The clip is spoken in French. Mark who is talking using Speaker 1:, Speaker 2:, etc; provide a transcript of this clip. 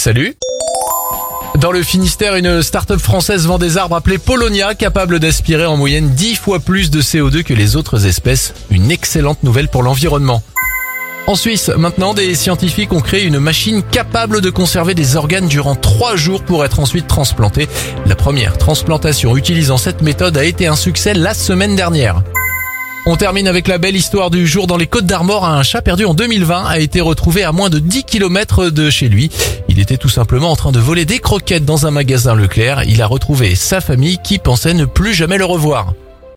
Speaker 1: Salut dans le Finistère, une start-up française vend des arbres appelés Polonia, capables d'aspirer en moyenne 10 fois plus de CO2 que les autres espèces. Une excellente nouvelle pour l'environnement. En Suisse, maintenant, des scientifiques ont créé une machine capable de conserver des organes durant 3 jours pour être ensuite transplantés. La première transplantation utilisant cette méthode a été un succès la semaine dernière. On termine avec la belle histoire du jour dans les Côtes d'Armor. Un chat perdu en 2020 a été retrouvé à moins de 10 km de chez lui. Il était tout simplement en train de voler des croquettes dans un magasin Leclerc. Il a retrouvé sa famille qui pensait ne plus jamais le revoir.